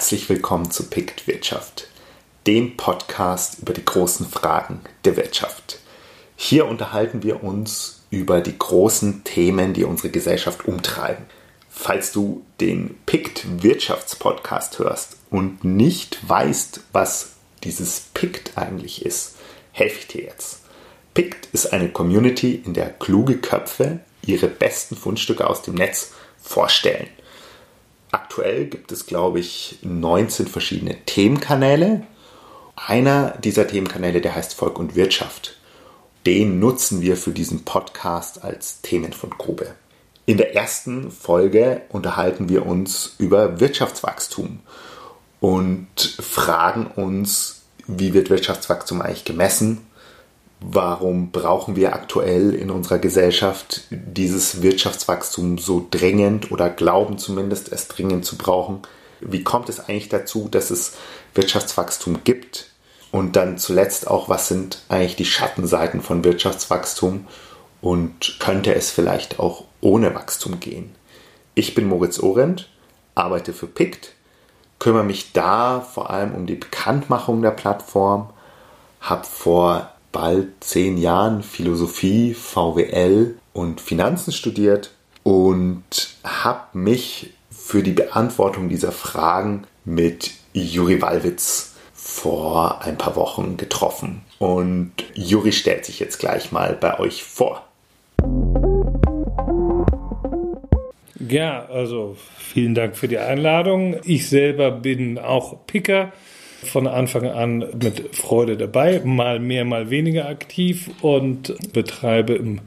Herzlich willkommen zu Pict Wirtschaft, dem Podcast über die großen Fragen der Wirtschaft. Hier unterhalten wir uns über die großen Themen, die unsere Gesellschaft umtreiben. Falls du den Pict Wirtschaftspodcast hörst und nicht weißt, was dieses Pict eigentlich ist, helfe ich dir jetzt. Pict ist eine Community, in der kluge Köpfe ihre besten Fundstücke aus dem Netz vorstellen. Aktuell gibt es, glaube ich, 19 verschiedene Themenkanäle. Einer dieser Themenkanäle, der heißt Volk und Wirtschaft. Den nutzen wir für diesen Podcast als Themenfundgrube. In der ersten Folge unterhalten wir uns über Wirtschaftswachstum und fragen uns, wie wird Wirtschaftswachstum eigentlich gemessen? Warum brauchen wir aktuell in unserer Gesellschaft dieses Wirtschaftswachstum so dringend oder glauben zumindest es dringend zu brauchen? Wie kommt es eigentlich dazu, dass es Wirtschaftswachstum gibt? Und dann zuletzt auch, was sind eigentlich die Schattenseiten von Wirtschaftswachstum und könnte es vielleicht auch ohne Wachstum gehen? Ich bin Moritz Orent, arbeite für PICT, kümmere mich da vor allem um die Bekanntmachung der Plattform, habe vor bald zehn Jahren Philosophie, VWL und Finanzen studiert und habe mich für die Beantwortung dieser Fragen mit Juri Wallwitz vor ein paar Wochen getroffen. Und Juri stellt sich jetzt gleich mal bei euch vor. Ja, also vielen Dank für die Einladung. Ich selber bin auch Picker von Anfang an mit Freude dabei, mal mehr, mal weniger aktiv und betreibe im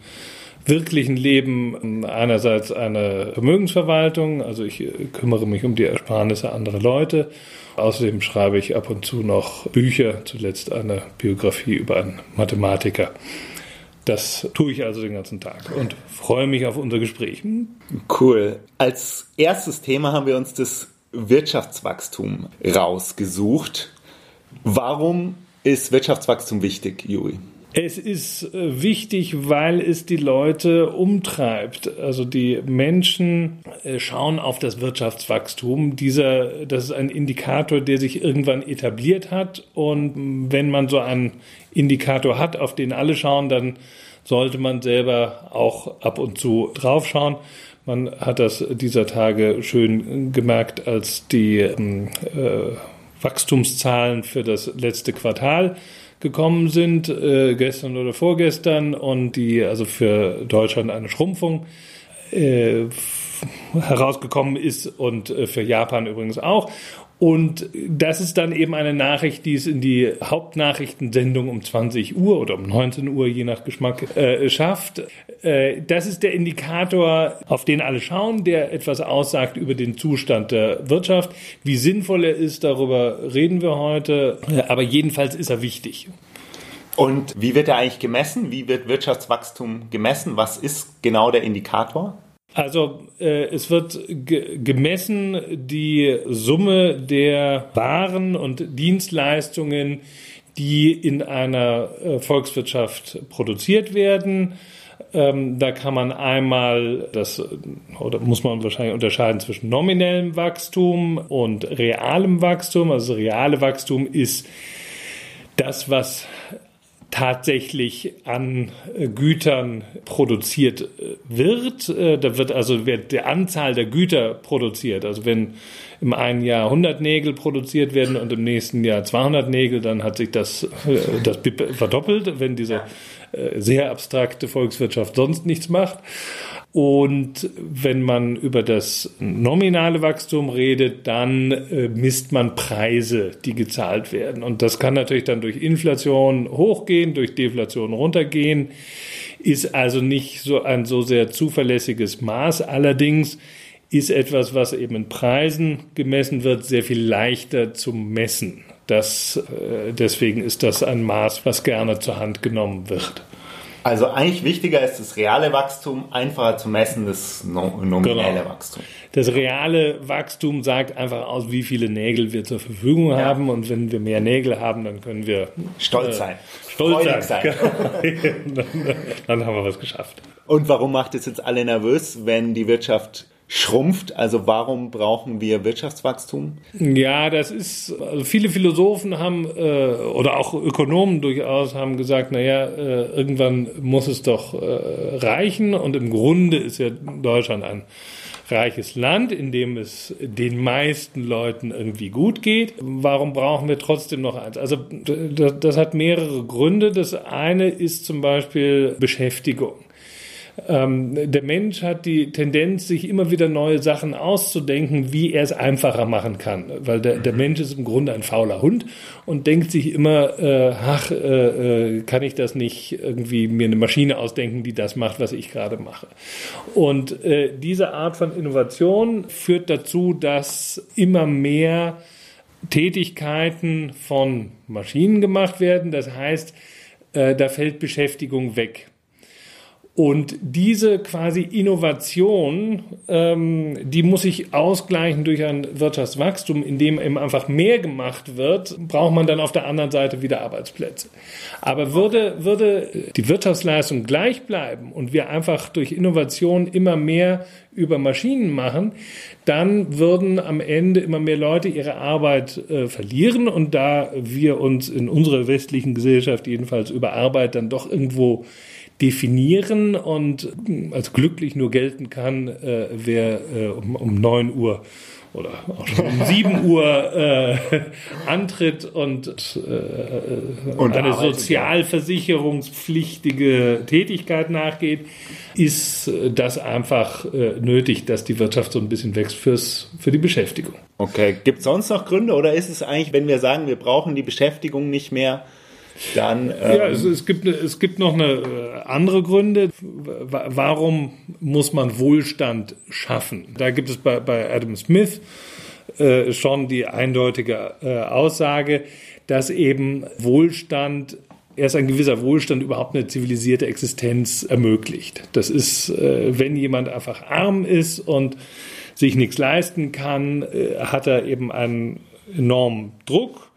wirklichen Leben einerseits eine Vermögensverwaltung, also ich kümmere mich um die Ersparnisse anderer Leute. Außerdem schreibe ich ab und zu noch Bücher, zuletzt eine Biografie über einen Mathematiker. Das tue ich also den ganzen Tag und freue mich auf unser Gespräch. Cool. Als erstes Thema haben wir uns das Wirtschaftswachstum rausgesucht. Warum ist Wirtschaftswachstum wichtig, Juri? Es ist äh, wichtig, weil es die Leute umtreibt. Also die Menschen äh, schauen auf das Wirtschaftswachstum. Dieser, das ist ein Indikator, der sich irgendwann etabliert hat. Und wenn man so einen Indikator hat, auf den alle schauen, dann sollte man selber auch ab und zu draufschauen. Man hat das dieser Tage schön gemerkt, als die ähm, äh, Wachstumszahlen für das letzte Quartal gekommen sind, äh, gestern oder vorgestern, und die also für Deutschland eine Schrumpfung äh, herausgekommen ist und äh, für Japan übrigens auch. Und das ist dann eben eine Nachricht, die es in die Hauptnachrichtensendung um 20 Uhr oder um 19 Uhr, je nach Geschmack, äh, schafft. Äh, das ist der Indikator, auf den alle schauen, der etwas aussagt über den Zustand der Wirtschaft. Wie sinnvoll er ist, darüber reden wir heute. Aber jedenfalls ist er wichtig. Und wie wird er eigentlich gemessen? Wie wird Wirtschaftswachstum gemessen? Was ist genau der Indikator? Also äh, es wird ge gemessen die Summe der Waren und Dienstleistungen, die in einer äh, Volkswirtschaft produziert werden. Ähm, da kann man einmal das, oder muss man wahrscheinlich unterscheiden zwischen nominellem Wachstum und realem Wachstum. Also reale Wachstum ist das, was tatsächlich an äh, Gütern produziert äh, wird. Äh, da wird also wird die Anzahl der Güter produziert. Also wenn im einen Jahr 100 Nägel produziert werden und im nächsten Jahr 200 Nägel, dann hat sich das, das verdoppelt, wenn diese sehr abstrakte Volkswirtschaft sonst nichts macht. Und wenn man über das nominale Wachstum redet, dann äh, misst man Preise, die gezahlt werden. Und das kann natürlich dann durch Inflation hochgehen, durch Deflation runtergehen, ist also nicht so ein so sehr zuverlässiges Maß. Allerdings ist etwas, was eben in Preisen gemessen wird, sehr viel leichter zu messen. Das, äh, deswegen ist das ein Maß, was gerne zur Hand genommen wird. Also eigentlich wichtiger ist das reale Wachstum, einfacher zu messen das nominelle genau. Wachstum. Das reale Wachstum sagt einfach aus, wie viele Nägel wir zur Verfügung ja. haben und wenn wir mehr Nägel haben, dann können wir stolz äh, sein. Stolz sein. sein. dann, dann haben wir was geschafft. Und warum macht es jetzt alle nervös, wenn die Wirtschaft schrumpft. Also warum brauchen wir Wirtschaftswachstum? Ja, das ist, also viele Philosophen haben äh, oder auch Ökonomen durchaus haben gesagt, naja, äh, irgendwann muss es doch äh, reichen und im Grunde ist ja Deutschland ein reiches Land, in dem es den meisten Leuten irgendwie gut geht. Warum brauchen wir trotzdem noch eins? Also das, das hat mehrere Gründe. Das eine ist zum Beispiel Beschäftigung. Ähm, der Mensch hat die Tendenz, sich immer wieder neue Sachen auszudenken, wie er es einfacher machen kann. Weil der, der Mensch ist im Grunde ein fauler Hund und denkt sich immer, äh, ach, äh, äh, kann ich das nicht irgendwie mir eine Maschine ausdenken, die das macht, was ich gerade mache. Und äh, diese Art von Innovation führt dazu, dass immer mehr Tätigkeiten von Maschinen gemacht werden. Das heißt, äh, da fällt Beschäftigung weg. Und diese quasi Innovation, ähm, die muss sich ausgleichen durch ein Wirtschaftswachstum, in dem eben einfach mehr gemacht wird, braucht man dann auf der anderen Seite wieder Arbeitsplätze. Aber würde, würde die Wirtschaftsleistung gleich bleiben und wir einfach durch Innovation immer mehr über Maschinen machen, dann würden am Ende immer mehr Leute ihre Arbeit äh, verlieren. Und da wir uns in unserer westlichen Gesellschaft jedenfalls über Arbeit dann doch irgendwo definieren und als glücklich nur gelten kann, äh, wer äh, um, um 9 Uhr oder auch schon um 7 Uhr äh, antritt und, äh, und eine sozialversicherungspflichtige Tätigkeit nachgeht, ist das einfach äh, nötig, dass die Wirtschaft so ein bisschen wächst fürs, für die Beschäftigung. Okay, gibt es sonst noch Gründe oder ist es eigentlich, wenn wir sagen, wir brauchen die Beschäftigung nicht mehr, dann. Ähm ja, es, es, gibt, es gibt noch eine äh, andere Gründe. Warum muss man Wohlstand schaffen? Da gibt es bei, bei Adam Smith äh, schon die eindeutige äh, Aussage, dass eben Wohlstand erst ein gewisser Wohlstand überhaupt eine zivilisierte Existenz ermöglicht. Das ist, äh, wenn jemand einfach arm ist und sich nichts leisten kann, äh, hat er eben einen enormen Druck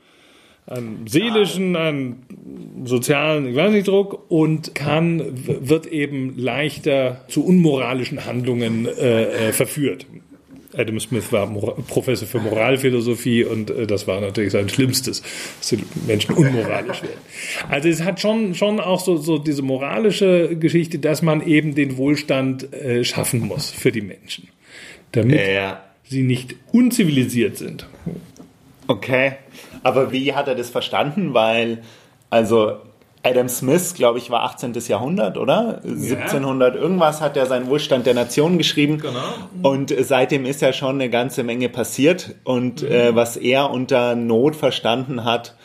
einen seelischen, einen sozialen, ich weiß nicht, Druck und kann, wird eben leichter zu unmoralischen Handlungen äh, äh, verführt. Adam Smith war Professor für Moralphilosophie und äh, das war natürlich sein Schlimmstes, dass die Menschen unmoralisch werden. Also es hat schon, schon auch so, so diese moralische Geschichte, dass man eben den Wohlstand äh, schaffen muss für die Menschen, damit ja. sie nicht unzivilisiert sind. Okay. Aber wie hat er das verstanden? Weil, also Adam Smith, glaube ich, war 18. Jahrhundert, oder? Ja. 1700 irgendwas hat er seinen Wohlstand der Nation geschrieben. Genau. Und seitdem ist ja schon eine ganze Menge passiert. Und mhm. äh, was er unter Not verstanden hat,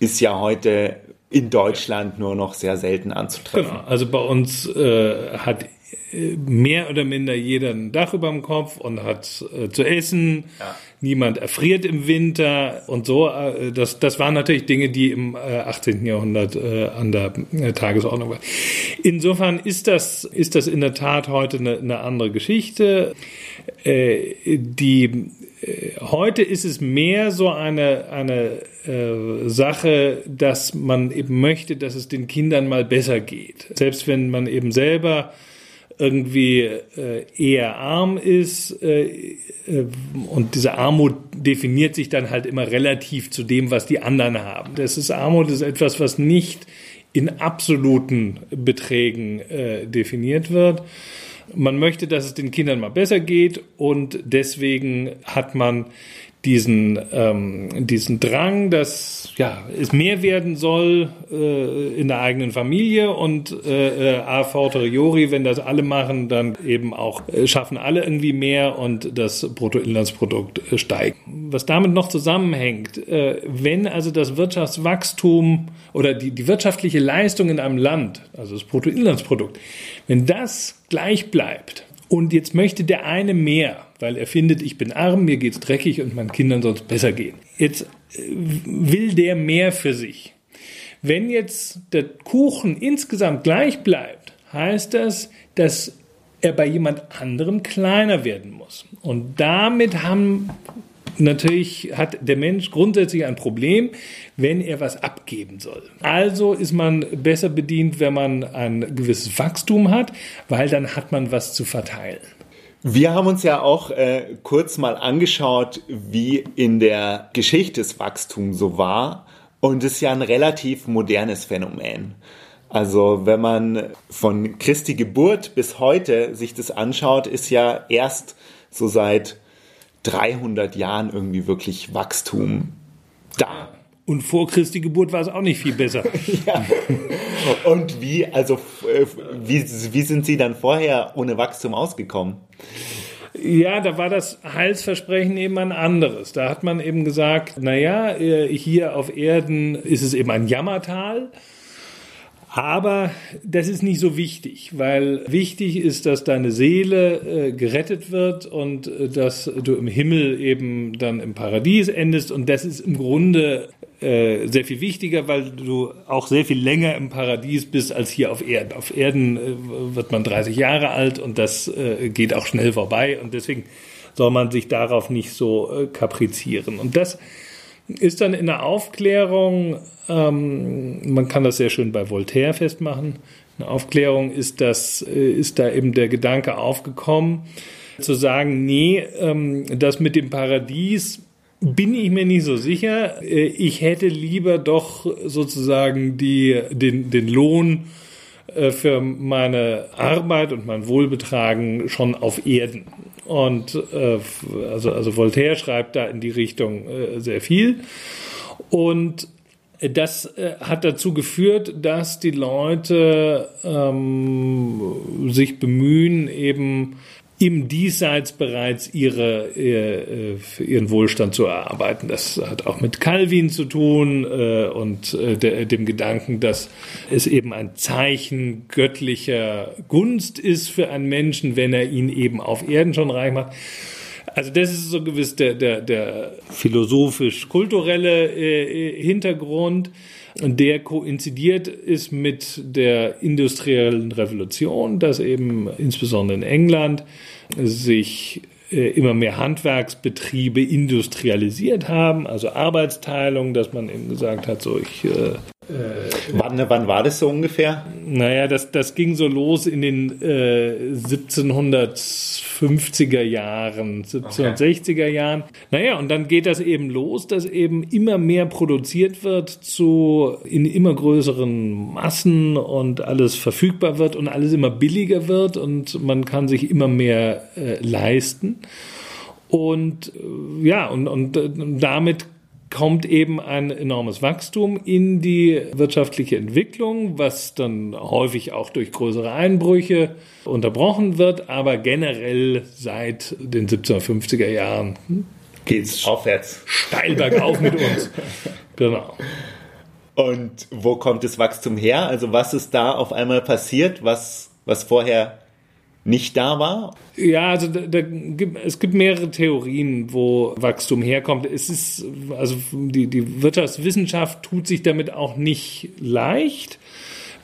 ist ja heute in Deutschland nur noch sehr selten anzutreffen. Genau. Also bei uns äh, hat mehr oder minder jeder ein Dach über dem Kopf und hat äh, zu essen. Ja. Niemand erfriert im Winter und so. Äh, das, das waren natürlich Dinge, die im äh, 18. Jahrhundert äh, an der äh, Tagesordnung waren. Insofern ist das, ist das in der Tat heute eine, eine andere Geschichte. Äh, die, heute ist es mehr so eine, eine Sache, dass man eben möchte, dass es den Kindern mal besser geht. Selbst wenn man eben selber irgendwie äh, eher arm ist äh, äh, und diese Armut definiert sich dann halt immer relativ zu dem, was die anderen haben. Das ist Armut ist etwas, was nicht in absoluten Beträgen definiert wird. Man möchte, dass es den Kindern mal besser geht und deswegen hat man diesen, ähm, diesen Drang, dass ja, es mehr werden soll äh, in der eigenen Familie und äh, äh, a fortiori, wenn das alle machen, dann eben auch äh, schaffen alle irgendwie mehr und das Bruttoinlandsprodukt äh, steigt. Was damit noch zusammenhängt, äh, wenn also das Wirtschaftswachstum oder die, die wirtschaftliche Leistung in einem Land, also das Bruttoinlandsprodukt, wenn das gleich bleibt und jetzt möchte der eine mehr, weil er findet, ich bin arm, mir geht's dreckig und meinen Kindern soll es besser gehen. Jetzt äh, will der mehr für sich. Wenn jetzt der Kuchen insgesamt gleich bleibt, heißt das, dass er bei jemand anderem kleiner werden muss. Und damit haben natürlich hat der Mensch grundsätzlich ein Problem, wenn er was abgeben soll. Also ist man besser bedient, wenn man ein gewisses Wachstum hat, weil dann hat man was zu verteilen. Wir haben uns ja auch äh, kurz mal angeschaut, wie in der Geschichte das Wachstum so war. Und es ist ja ein relativ modernes Phänomen. Also wenn man von Christi Geburt bis heute sich das anschaut, ist ja erst so seit 300 Jahren irgendwie wirklich Wachstum da. Und vor Christi Geburt war es auch nicht viel besser. ja. Und wie, also, äh, wie, wie sind Sie dann vorher ohne Wachstum ausgekommen? Ja, da war das Heilsversprechen eben ein anderes. Da hat man eben gesagt, naja, äh, hier auf Erden ist es eben ein Jammertal. Aber das ist nicht so wichtig, weil wichtig ist, dass deine Seele äh, gerettet wird und äh, dass du im Himmel eben dann im Paradies endest. Und das ist im Grunde äh, sehr viel wichtiger, weil du auch sehr viel länger im Paradies bist als hier auf Erden. Auf Erden äh, wird man 30 Jahre alt und das äh, geht auch schnell vorbei. Und deswegen soll man sich darauf nicht so äh, kaprizieren. Und das ist dann in der Aufklärung, ähm, man kann das sehr schön bei Voltaire festmachen, in der Aufklärung ist, das, äh, ist da eben der Gedanke aufgekommen, zu sagen, nee, ähm, das mit dem Paradies bin ich mir nicht so sicher. Äh, ich hätte lieber doch sozusagen die, den, den Lohn für meine Arbeit und mein Wohlbetragen schon auf Erden. Und äh, also, also Voltaire schreibt da in die Richtung äh, sehr viel. Und das äh, hat dazu geführt, dass die Leute ähm, sich bemühen, eben im Diesseits bereits ihre, äh, ihren Wohlstand zu erarbeiten. Das hat auch mit Calvin zu tun äh, und äh, der, dem Gedanken, dass es eben ein Zeichen göttlicher Gunst ist für einen Menschen, wenn er ihn eben auf Erden schon reich macht. Also das ist so gewiss der, der, der philosophisch-kulturelle äh, Hintergrund. Und der koinzidiert ist mit der industriellen Revolution, dass eben insbesondere in England sich äh, immer mehr Handwerksbetriebe industrialisiert haben, also Arbeitsteilung, dass man eben gesagt hat, so ich äh, äh, wann, wann war das so ungefähr? Naja, das, das ging so los in den äh, 1750er Jahren, 1760er okay. Jahren. Naja, und dann geht das eben los, dass eben immer mehr produziert wird zu in immer größeren Massen und alles verfügbar wird und alles immer billiger wird und man kann sich immer mehr äh, leisten. Und äh, ja, und, und, und damit kommt eben ein enormes Wachstum in die wirtschaftliche Entwicklung, was dann häufig auch durch größere Einbrüche unterbrochen wird, aber generell seit den 1750er Jahren geht's aufwärts steil bergauf mit uns. Genau. Und wo kommt das Wachstum her? Also was ist da auf einmal passiert, was, was vorher nicht da war? Ja, also da, da gibt, es gibt mehrere Theorien, wo Wachstum herkommt. Es ist, also die, die Wirtschaftswissenschaft tut sich damit auch nicht leicht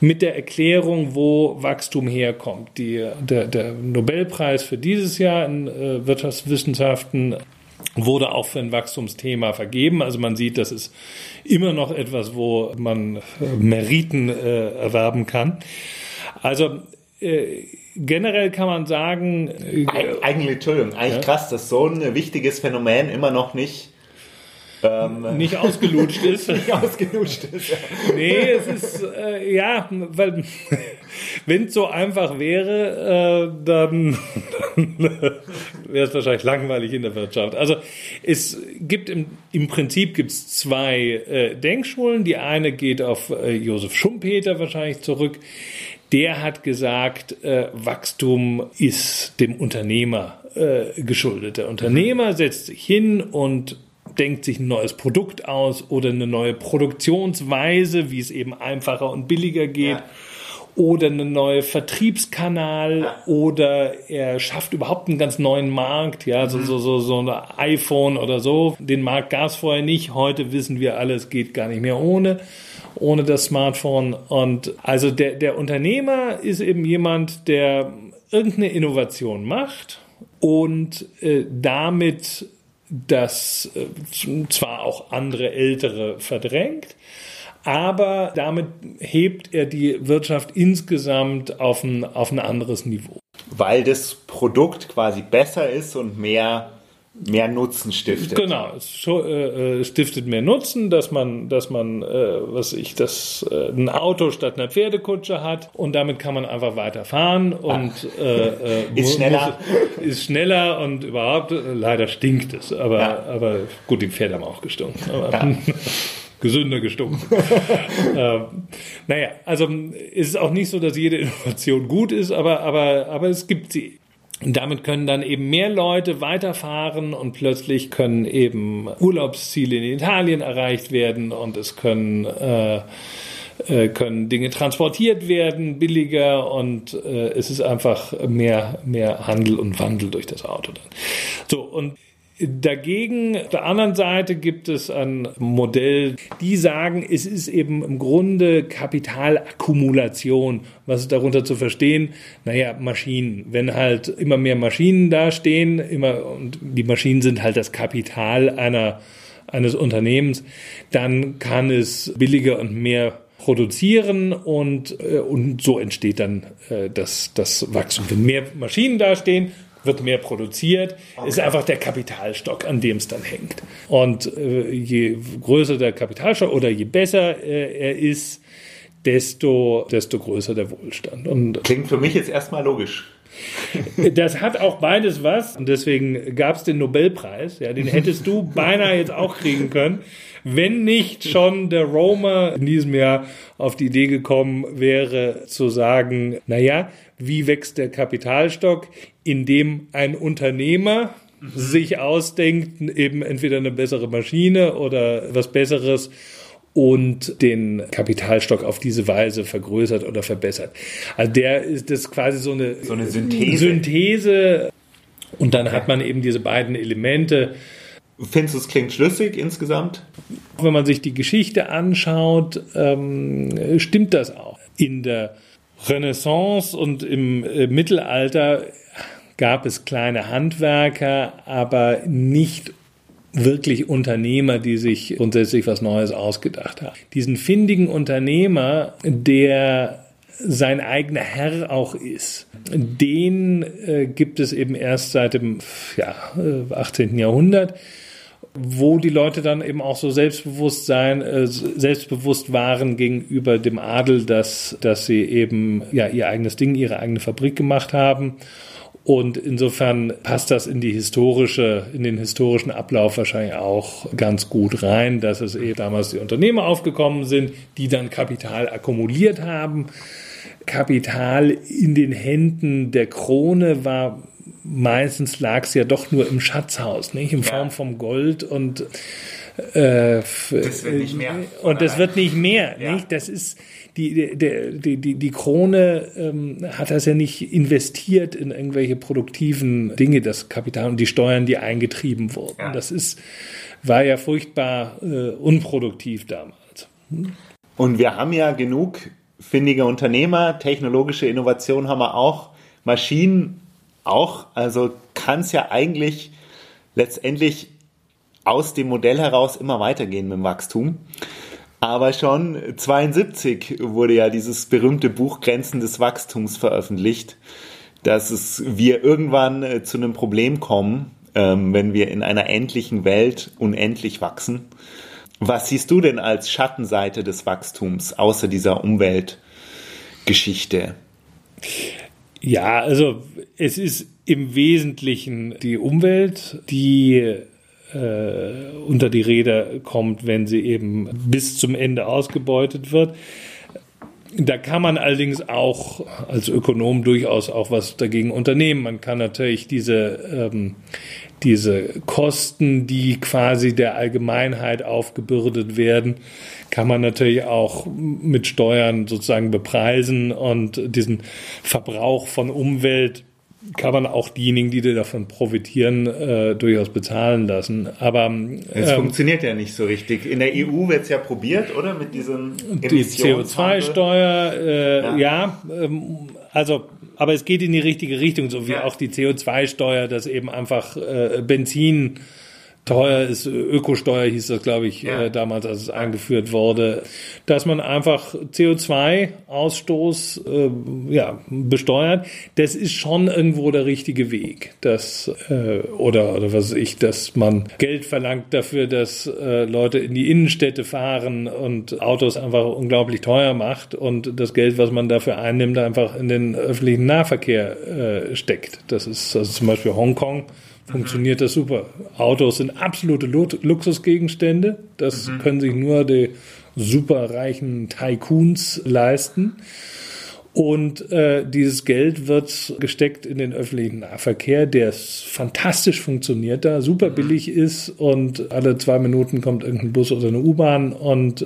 mit der Erklärung, wo Wachstum herkommt. Die, der, der Nobelpreis für dieses Jahr in äh, Wirtschaftswissenschaften wurde auch für ein Wachstumsthema vergeben. Also man sieht, das ist immer noch etwas, wo man äh, Meriten äh, erwerben kann. Also äh, generell kann man sagen. Äh, Eig eigentlich, Entschuldigung, eigentlich ja? krass, dass so ein wichtiges Phänomen immer noch nicht. Ähm, nicht ausgelutscht ist. nicht ausgelutscht ist, ja. Nee, es ist, äh, ja, weil, wenn es so einfach wäre, äh, dann, dann wäre es wahrscheinlich langweilig in der Wirtschaft. Also, es gibt im, im Prinzip gibt's zwei äh, Denkschulen. Die eine geht auf äh, Josef Schumpeter wahrscheinlich zurück der hat gesagt, äh, Wachstum ist dem Unternehmer äh, geschuldet. Der Unternehmer setzt sich hin und denkt sich ein neues Produkt aus oder eine neue Produktionsweise, wie es eben einfacher und billiger geht. Ja. Oder einen neuen Vertriebskanal ja. oder er schafft überhaupt einen ganz neuen Markt, ja, so, mhm. so, so, so ein iPhone oder so. Den Markt gab es vorher nicht. Heute wissen wir alle, es geht gar nicht mehr ohne ohne das Smartphone. Und also der, der Unternehmer ist eben jemand, der irgendeine Innovation macht und äh, damit das äh, zwar auch andere Ältere verdrängt, aber damit hebt er die Wirtschaft insgesamt auf ein, auf ein anderes Niveau. weil das Produkt quasi besser ist und mehr mehr Nutzen stiftet. Genau, es äh, stiftet mehr Nutzen, dass man, dass man, äh, was ich, das äh, ein Auto statt einer Pferdekutsche hat und damit kann man einfach weiterfahren und äh, äh, ist schneller, muss, ist schneller und überhaupt äh, leider stinkt es, aber ja. aber gut, die Pferde haben auch gestunken. Ja. gesünder gestunken. ähm, naja, also ist es auch nicht so, dass jede Innovation gut ist, aber, aber, aber es gibt sie. Damit können dann eben mehr Leute weiterfahren und plötzlich können eben Urlaubsziele in Italien erreicht werden und es können äh, äh, können Dinge transportiert werden, billiger und äh, es ist einfach mehr, mehr Handel und Wandel durch das Auto dann. So, und Dagegen, auf der anderen Seite gibt es ein Modell, die sagen, es ist eben im Grunde Kapitalakkumulation. Was ist darunter zu verstehen? Naja, Maschinen. Wenn halt immer mehr Maschinen dastehen, immer, und die Maschinen sind halt das Kapital einer, eines Unternehmens, dann kann es billiger und mehr produzieren und, äh, und so entsteht dann äh, das, das Wachstum. Wenn mehr Maschinen dastehen, wird mehr produziert, okay. ist einfach der Kapitalstock, an dem es dann hängt. Und äh, je größer der Kapitalstock oder je besser äh, er ist, desto, desto größer der Wohlstand. Und Klingt für mich jetzt erstmal logisch. Das hat auch beides was und deswegen gab es den Nobelpreis. Ja, den hättest du beinahe jetzt auch kriegen können, wenn nicht schon der Roma in diesem Jahr auf die Idee gekommen wäre zu sagen, naja, wie wächst der Kapitalstock, indem ein Unternehmer mhm. sich ausdenkt, eben entweder eine bessere Maschine oder was Besseres und den Kapitalstock auf diese Weise vergrößert oder verbessert. Also der ist das quasi so eine, so eine Synthese. Synthese. Und dann hat man eben diese beiden Elemente. Findest du, es klingt schlüssig insgesamt? Wenn man sich die Geschichte anschaut, ähm, stimmt das auch. In der Renaissance und im äh, Mittelalter gab es kleine Handwerker, aber nicht wirklich Unternehmer, die sich grundsätzlich was Neues ausgedacht haben. Diesen findigen Unternehmer, der sein eigener Herr auch ist, den äh, gibt es eben erst seit dem ja, 18. Äh, Jahrhundert wo die Leute dann eben auch so selbstbewusst sein, äh, selbstbewusst waren gegenüber dem Adel, dass, dass sie eben ja ihr eigenes Ding, ihre eigene Fabrik gemacht haben. Und insofern passt das in die historische, in den historischen Ablauf wahrscheinlich auch ganz gut rein, dass es eben damals die Unternehmer aufgekommen sind, die dann Kapital akkumuliert haben. Kapital in den Händen der Krone war meistens lag es ja doch nur im Schatzhaus, nicht? In Form vom Gold und äh, das wird nicht mehr. Und das wird nicht mehr, ja. nicht? Das ist die, die, die, die Krone ähm, hat das ja nicht investiert in irgendwelche produktiven Dinge, das Kapital und die Steuern, die eingetrieben wurden. Ja. Das ist, war ja furchtbar äh, unproduktiv damals. Hm? Und wir haben ja genug findige Unternehmer, technologische Innovation haben wir auch, Maschinen auch. Also kann es ja eigentlich letztendlich aus dem Modell heraus immer weitergehen mit dem Wachstum. Aber schon 72 wurde ja dieses berühmte Buch Grenzen des Wachstums veröffentlicht, dass es wir irgendwann äh, zu einem Problem kommen, ähm, wenn wir in einer endlichen Welt unendlich wachsen. Was siehst du denn als Schattenseite des Wachstums außer dieser Umweltgeschichte? Ja, also es ist im Wesentlichen die Umwelt, die äh, unter die Räder kommt, wenn sie eben bis zum Ende ausgebeutet wird. Da kann man allerdings auch als Ökonom durchaus auch was dagegen unternehmen. Man kann natürlich diese, ähm, diese Kosten, die quasi der Allgemeinheit aufgebürdet werden, kann man natürlich auch mit Steuern sozusagen bepreisen und diesen Verbrauch von Umwelt kann man auch diejenigen, die davon profitieren, äh, durchaus bezahlen lassen. Aber es ähm, funktioniert ja nicht so richtig. In der EU wird es ja probiert, oder mit diesen die CO2-Steuer. Äh, ja, ja ähm, also aber es geht in die richtige Richtung, so wie ja. auch die CO2-Steuer, dass eben einfach äh, Benzin teuer ist. Ökosteuer hieß das, glaube ich, Ja. äh, damals, als es eingeführt wurde, dass man einfach CO2-Ausstoß äh, ja, besteuert. Das ist schon irgendwo der richtige Weg. Das, äh, oder, oder was weiß ich, dass man Geld verlangt dafür, dass äh, Leute in die Innenstädte fahren und Autos einfach unglaublich teuer macht und das Geld, was man dafür einnimmt, einfach in den öffentlichen Nahverkehr äh, steckt. Das ist also zum Beispiel Hongkong funktioniert das super. Autos sind absolute Lu Luxusgegenstände. Das können sich nur die superreichen Tycoons leisten. Und äh, dieses Geld wird gesteckt in den öffentlichen Nahverkehr, der fantastisch funktioniert da, super billig ist und alle zwei Minuten kommt irgendein Bus oder eine U-Bahn und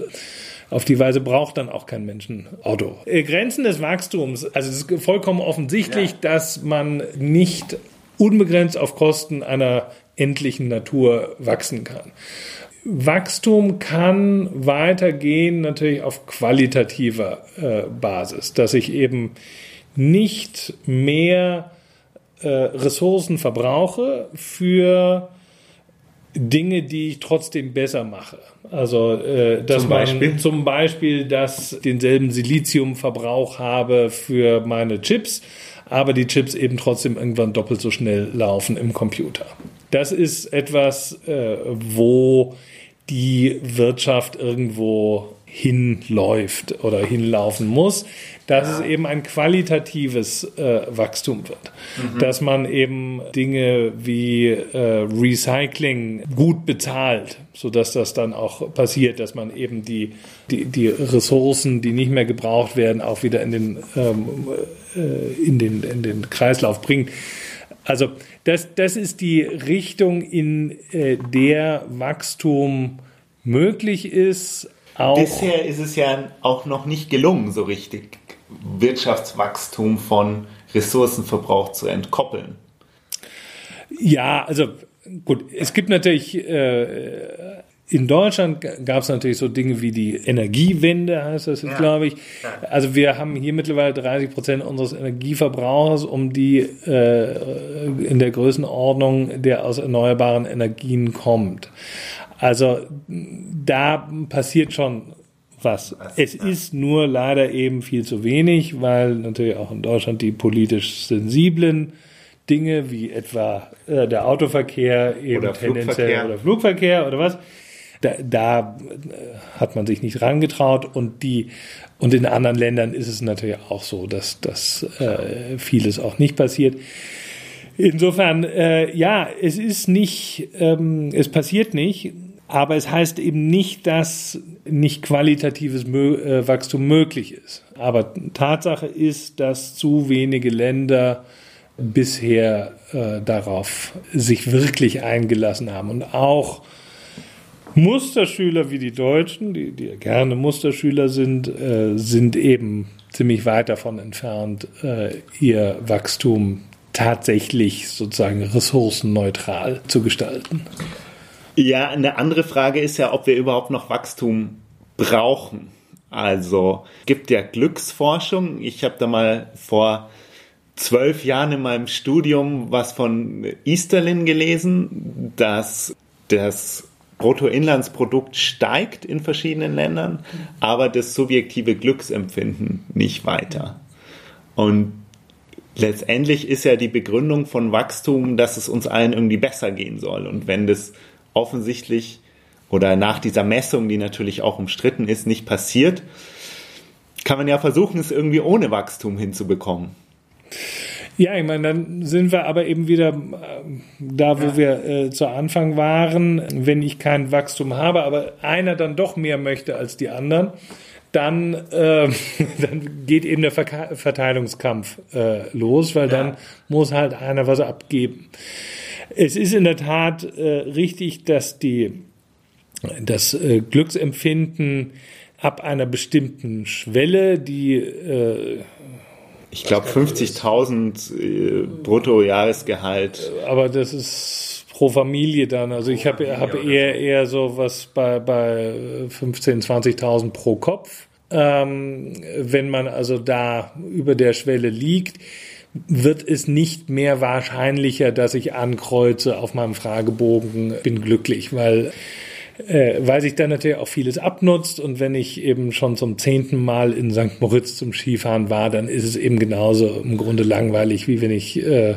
auf die Weise braucht dann auch kein Mensch ein Auto. Äh, Grenzen des Wachstums. Also es ist vollkommen offensichtlich, Ja. dass man nicht unbegrenzt auf Kosten einer endlichen Natur wachsen kann. Wachstum kann weitergehen natürlich auf qualitativer äh, Basis, dass ich eben nicht mehr äh, Ressourcen verbrauche für Dinge, die ich trotzdem besser mache. Also äh, dass Zum man Beispiel? zum Beispiel, dass denselben Siliziumverbrauch habe für meine Chips, aber die Chips eben trotzdem irgendwann doppelt so schnell laufen im Computer. Das ist etwas, äh, wo die Wirtschaft irgendwo hinläuft oder hinlaufen muss, dass es eben ein qualitatives äh, Wachstum wird. Dass man eben Dinge wie äh, Recycling gut bezahlt, sodass das dann auch passiert, dass man eben die, die, die Ressourcen, die nicht mehr gebraucht werden, auch wieder in den, ähm, äh, in den, in den Kreislauf bringt. Also das, das ist die Richtung, in äh, der Wachstum möglich ist. Auch Bisher ist es ja auch noch nicht gelungen, so richtig Wirtschaftswachstum von Ressourcenverbrauch zu entkoppeln. Ja, also gut, es gibt natürlich äh, in Deutschland gab es natürlich so Dinge wie die Energiewende, heißt das jetzt, Ja. glaube ich. Also wir haben hier mittlerweile 30 Prozent unseres Energieverbrauchs, um die äh, in der Größenordnung, der aus erneuerbaren Energien kommt. Also da passiert schon was. Es ist nur leider eben viel zu wenig, weil natürlich auch in Deutschland die politisch sensiblen Dinge wie etwa äh, der Autoverkehr eben Oder tendenziell Flugverkehr. oder Flugverkehr oder was. Da, da äh, hat man sich nicht rangetraut und die und in anderen Ländern ist es natürlich auch so, dass, dass äh, vieles auch nicht passiert. Insofern, äh, ja, es ist nicht, ähm, es passiert nicht, aber es heißt eben nicht, dass nicht qualitatives äh, Wachstum möglich ist. Aber Tatsache ist, dass zu wenige Länder bisher äh, darauf sich wirklich eingelassen haben und auch Musterschüler wie die Deutschen, die, die gerne Musterschüler sind, äh, sind eben ziemlich weit davon entfernt, äh, ihr Wachstum tatsächlich sozusagen ressourcenneutral zu gestalten. Ja, eine andere Frage ist ja, ob wir überhaupt noch Wachstum brauchen. Also gibt ja Glücksforschung. Ich habe da mal vor zwölf Jahren in meinem Studium was von Easterlin gelesen, dass das Bruttoinlandsprodukt steigt in verschiedenen Ländern, aber das subjektive Glücksempfinden nicht weiter. Und letztendlich ist ja die Begründung von Wachstum, dass es uns allen irgendwie besser gehen soll. Und wenn das offensichtlich oder nach dieser Messung, die natürlich auch umstritten ist, nicht passiert, kann man ja versuchen, es irgendwie ohne Wachstum hinzubekommen. Ja, ich meine, dann sind wir aber eben wieder äh, da, wo Ja. wir äh, zu Anfang waren. Wenn ich kein Wachstum habe, aber einer dann doch mehr möchte als die anderen, dann, äh, dann geht eben der Verteilungskampf äh, los, weil Ja. dann muss halt einer was abgeben. Es ist in der Tat äh, richtig, dass die, das äh, Glücksempfinden ab einer bestimmten Schwelle, die äh, Ich glaube 50.000 äh, Bruttojahresgehalt. aber das ist pro Familie dann. Also ich habe hab eher, eher so was bei, bei 15.000, 20.000 pro Kopf. Ähm, wenn man also da über der Schwelle liegt, wird es nicht mehr wahrscheinlicher, dass ich ankreuze auf meinem Fragebogen, bin glücklich, weil äh, weil sich dann natürlich auch vieles abnutzt und wenn ich eben schon zum zehnten Mal in St. Moritz zum Skifahren war, dann ist es eben genauso im Grunde langweilig, wie wenn ich äh,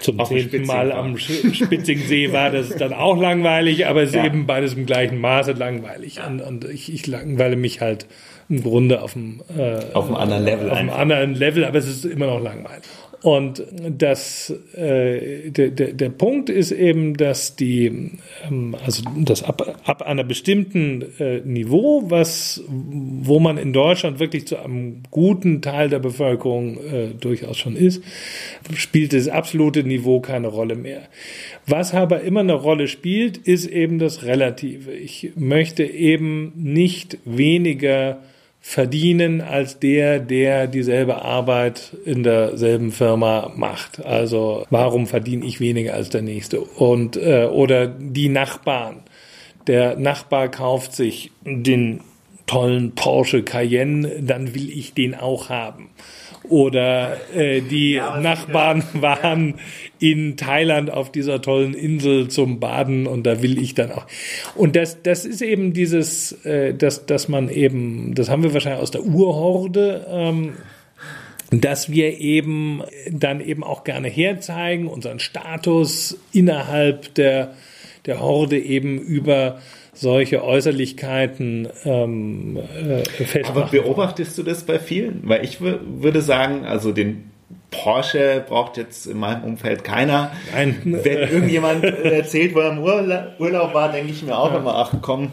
zum zehnten Mal am Spitzingsee war, das ist dann auch langweilig, aber es ist ja. eben beides im gleichen Maße langweilig. Und, und ich, ich langweile mich halt im Grunde auf dem, äh, auf einem anderen Level. Auf einem anderen Level, aber es ist immer noch langweilig. Und das, äh, der, der, der Punkt ist eben, dass die, ähm, also das ab, ab einer bestimmten äh, Niveau, was, wo man in Deutschland wirklich zu einem guten Teil der Bevölkerung äh, durchaus schon ist, spielt das absolute Niveau keine Rolle mehr. Was aber immer eine Rolle spielt, ist eben das Relative. Ich möchte eben nicht weniger verdienen als der, der dieselbe Arbeit in derselben Firma macht. Also warum verdiene ich weniger als der nächste? Und äh, oder die Nachbarn. Der Nachbar kauft sich den tollen Porsche Cayenne, dann will ich den auch haben. Oder äh, die ja, Nachbarn ja. waren in Thailand auf dieser tollen Insel zum Baden und da will ich dann auch. Und das, das ist eben dieses, äh, dass, dass man eben, das haben wir wahrscheinlich aus der Urhorde, ähm, dass wir eben dann eben auch gerne herzeigen, unseren Status innerhalb der, der Horde eben über solche Äußerlichkeiten ähm, äh, festmachen. Aber beobachtest du das bei vielen? Weil ich würde sagen, also den Porsche braucht jetzt in meinem Umfeld keiner. Nein. Wenn irgendjemand erzählt, wo er im Urlaub war, denke ich mir auch ja. immer, ach komm,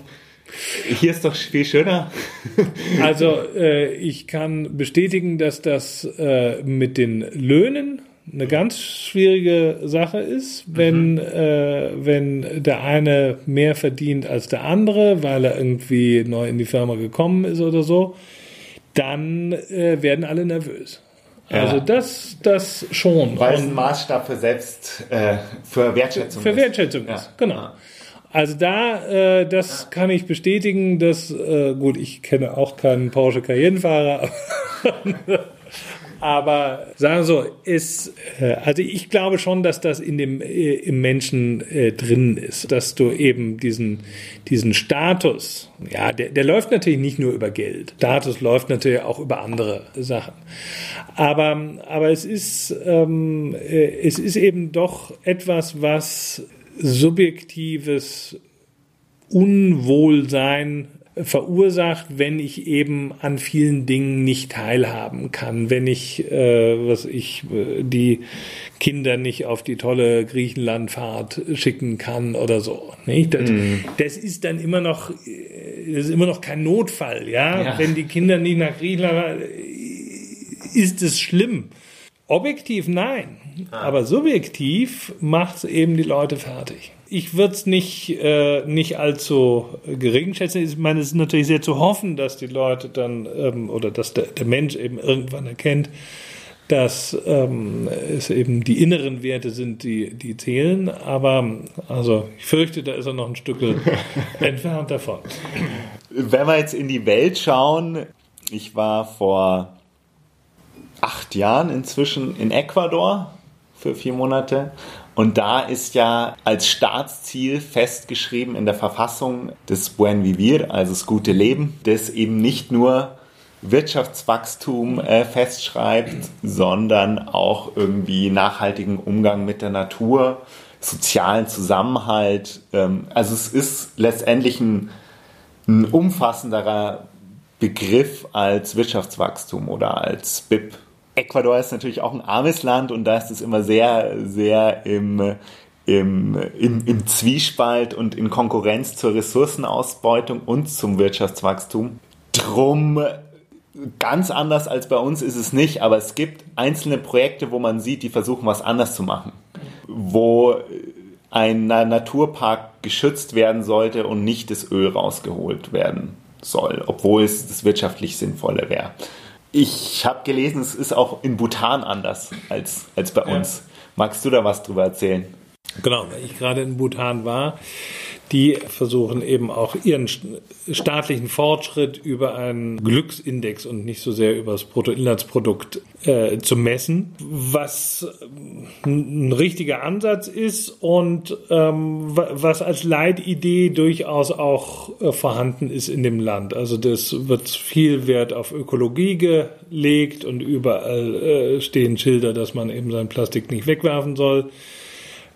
hier ist doch viel schöner. Also äh, ich kann bestätigen, dass das äh, mit den Löhnen eine ganz schwierige Sache ist, wenn, mhm. äh, wenn der eine mehr verdient als der andere, weil er irgendwie neu in die Firma gekommen ist oder so, dann äh, werden alle nervös. Also ja. das, das schon. Weil es ein Maßstab für Selbst, äh, für Wertschätzung für ist. Für Wertschätzung ja. ist, genau. Also da, äh, das kann ich bestätigen, dass, äh, gut, ich kenne auch keinen Porsche Cayenne-Fahrer, Aber sagen wir so, ist, äh, also ich glaube schon, dass das in dem, äh, im Menschen äh, drin ist, dass du eben diesen, diesen Status, ja, der, der läuft natürlich nicht nur über Geld. Status läuft natürlich auch über andere Sachen. Aber, aber es ist, ähm, äh, es ist eben doch etwas, was subjektives Unwohlsein verursacht, wenn ich eben an vielen Dingen nicht teilhaben kann, wenn ich, äh, was ich, äh, die Kinder nicht auf die tolle Griechenlandfahrt schicken kann oder so. Nicht? Das, mm. das ist dann immer noch, äh, das ist immer noch kein Notfall, ja. ja. Wenn die Kinder nicht nach Griechenland, ist es schlimm. Objektiv nein, ah. aber subjektiv macht es eben die Leute fertig ich würde es nicht, äh, nicht allzu gering schätzen. Ich meine, es ist natürlich sehr zu hoffen, dass die Leute dann ähm, oder dass der, der Mensch eben irgendwann erkennt, dass ähm, es eben die inneren Werte sind, die, die zählen. Aber also ich fürchte, da ist er noch ein Stück entfernt davon. Wenn wir jetzt in die Welt schauen, ich war vor acht Jahren inzwischen in Ecuador für vier Monate und da ist ja als Staatsziel festgeschrieben in der Verfassung des Buen Vivir, also das gute Leben, das eben nicht nur Wirtschaftswachstum äh, festschreibt, sondern auch irgendwie nachhaltigen Umgang mit der Natur, sozialen Zusammenhalt. Ähm, also es ist letztendlich ein, ein umfassenderer Begriff als Wirtschaftswachstum oder als BIP. Ecuador ist natürlich auch ein armes Land und da ist es immer sehr, sehr im, im, im, im Zwiespalt und in Konkurrenz zur Ressourcenausbeutung und zum Wirtschaftswachstum. Drum ganz anders als bei uns ist es nicht, aber es gibt einzelne Projekte, wo man sieht, die versuchen was anders zu machen. Wo ein Naturpark geschützt werden sollte und nicht das Öl rausgeholt werden soll, obwohl es das wirtschaftlich sinnvolle wäre. Ich habe gelesen, es ist auch in Bhutan anders als, als bei uns. Ja. Magst du da was drüber erzählen? Genau, weil ich gerade in Bhutan war. Die versuchen eben auch ihren staatlichen Fortschritt über einen Glücksindex und nicht so sehr über das Bruttoinlandsprodukt äh, zu messen, was ein richtiger Ansatz ist und ähm, was als Leitidee durchaus auch äh, vorhanden ist in dem Land. Also das wird viel Wert auf Ökologie gelegt und überall äh, stehen Schilder, dass man eben sein Plastik nicht wegwerfen soll.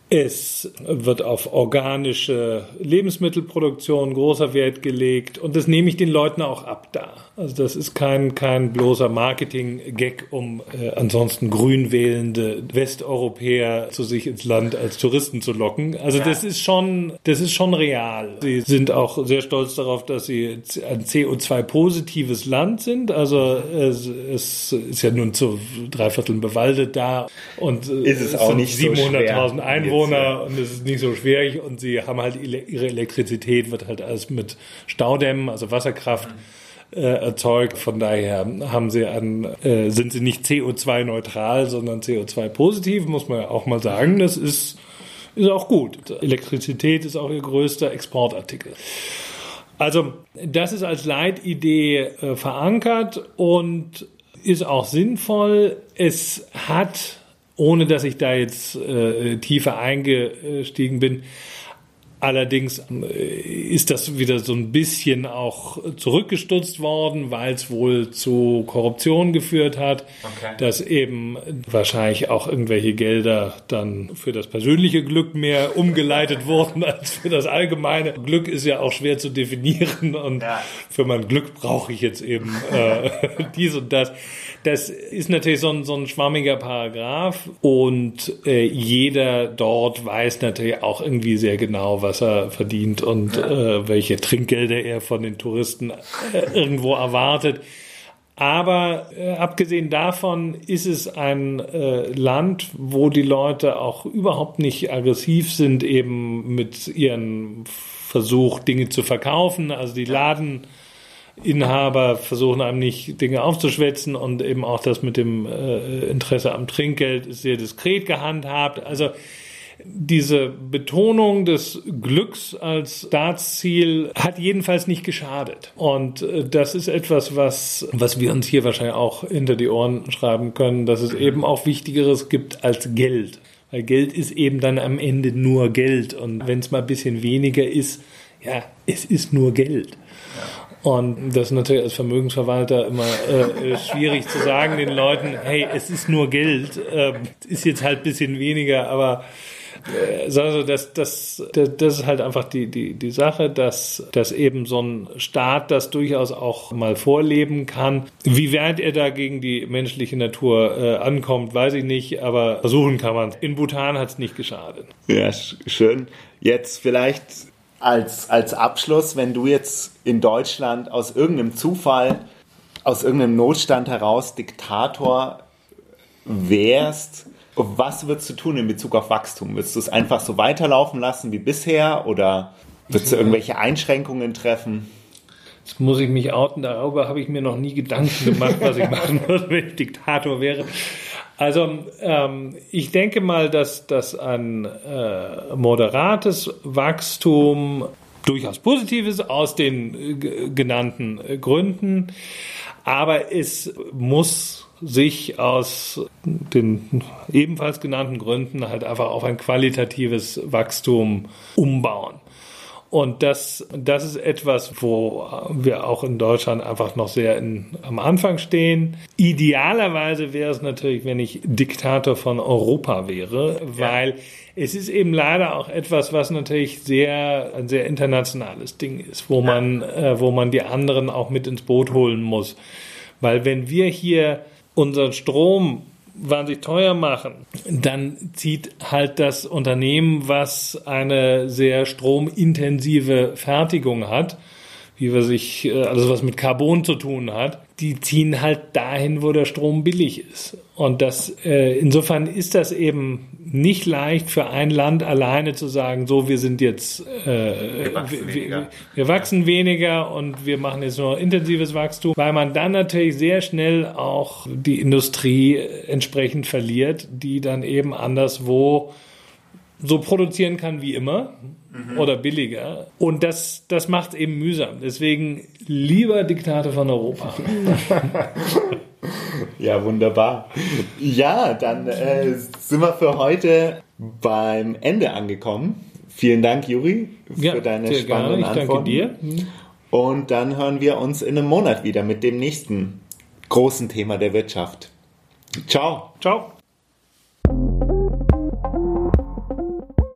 Es wird auf organische Lebensmittelproduktion großer Wert gelegt und das nehme ich den Leuten auch ab da. Also das ist kein, kein bloßer Marketing-Gag, um äh, ansonsten grün wählende Westeuropäer zu sich ins Land als Touristen zu locken. Also das ist schon, das ist schon real. Sie sind auch sehr stolz darauf, dass sie ein CO2-positives Land sind. Also es, es, ist ja nun zu drei Vierteln bewaldet da und äh, ist es, auch nicht 700.000 so Einwohner und es ist nicht so schwierig und sie haben halt ihre Elektrizität wird halt alles mit Staudämmen, also Wasserkraft. Mhm äh, erzeugt. Von daher haben sie an, äh, sind sie nicht CO2-neutral, sondern CO2-positiv, muss man ja auch mal sagen. Das ist, ist auch gut. Elektrizität ist auch ihr größter Exportartikel. Also das ist als Leitidee äh, verankert und ist auch sinnvoll. Es hat, ohne dass ich da jetzt äh, tiefer eingestiegen bin, Allerdings äh, ist das wieder so ein bisschen auch zurückgestutzt worden, weil es wohl zu Korruption geführt hat, okay. dass eben wahrscheinlich auch irgendwelche Gelder dann für das persönliche Glück mehr umgeleitet wurden als für das allgemeine. Glück ist ja auch schwer zu definieren und ja. für mein Glück brauche ich jetzt eben äh, dies und das. Das ist natürlich so ein, so ein schwammiger Paragraph und äh, jeder dort weiß natürlich auch irgendwie sehr genau, was er verdient und äh, welche Trinkgelder er von den Touristen äh, irgendwo erwartet. Aber äh, abgesehen davon ist es ein äh, Land, wo die Leute auch überhaupt nicht aggressiv sind, eben mit ihren Versuch, Dinge zu verkaufen. Also die Laden Inhaber versuchen einem nicht Dinge aufzuschwätzen und eben auch das mit dem äh, Interesse am Trinkgeld ist sehr diskret gehandhabt. Also diese Betonung des Glücks als Staatsziel hat jedenfalls nicht geschadet. Und äh, das ist etwas, was, was wir uns hier wahrscheinlich auch hinter die Ohren schreiben können, dass es eben auch Wichtigeres gibt als Geld. Weil Geld ist eben dann am Ende nur Geld. Und wenn es mal ein bisschen weniger ist, ja, es ist nur Geld. Und das ist natürlich als Vermögensverwalter immer äh, schwierig zu sagen den Leuten, hey, es ist nur Geld, äh, ist jetzt halt ein bisschen weniger, aber also das, das, das ist halt einfach die, die, die Sache, dass, dass eben so ein Staat das durchaus auch mal vorleben kann. Wie weit er da gegen die menschliche Natur äh, ankommt, weiß ich nicht, aber versuchen kann man In Bhutan hat es nicht geschadet. Ja, schön. Jetzt vielleicht als, als Abschluss, wenn du jetzt in Deutschland aus irgendeinem Zufall, aus irgendeinem Notstand heraus Diktator wärst, was würdest du tun in Bezug auf Wachstum? Würdest du es einfach so weiterlaufen lassen wie bisher oder würdest du irgendwelche Einschränkungen treffen? Jetzt muss ich mich outen, darüber habe ich mir noch nie Gedanken gemacht, was ich machen würde, wenn ich Diktator wäre. Also ähm, ich denke mal, dass, dass ein äh, moderates Wachstum durchaus positiv ist aus den äh, genannten äh, Gründen, aber es muss sich aus den ebenfalls genannten Gründen halt einfach auf ein qualitatives Wachstum umbauen. Und das, das ist etwas, wo wir auch in Deutschland einfach noch sehr in, am Anfang stehen. Idealerweise wäre es natürlich, wenn ich Diktator von Europa wäre, weil ja. es ist eben leider auch etwas, was natürlich sehr, ein sehr internationales Ding ist, wo man, äh, wo man die anderen auch mit ins Boot holen muss. Weil wenn wir hier unseren Strom wahnsinnig teuer machen, dann zieht halt das Unternehmen, was eine sehr stromintensive Fertigung hat, wie wir sich, äh, also was mit Carbon zu tun hat, die ziehen halt dahin, wo der Strom billig ist. Und das, äh, insofern ist das eben nicht leicht für ein Land alleine zu sagen, so, wir sind jetzt, äh, wir, wachsen wir, wir, wachsen weniger und wir machen jetzt nur intensives Wachstum, weil man dann natürlich sehr schnell auch die Industrie entsprechend verliert, die dann eben anderswo so produzieren kann wie immer mhm. oder billiger. Und das, das macht es eben mühsam. Deswegen lieber Diktate von Europa. ja, wunderbar. Ja, dann äh, sind wir für heute beim Ende angekommen. Vielen Dank, Juri, für ja, deine spannenden gerne. Ich Antworten. danke dir. Und dann hören wir uns in einem Monat wieder mit dem nächsten großen Thema der Wirtschaft. Ciao. Ciao.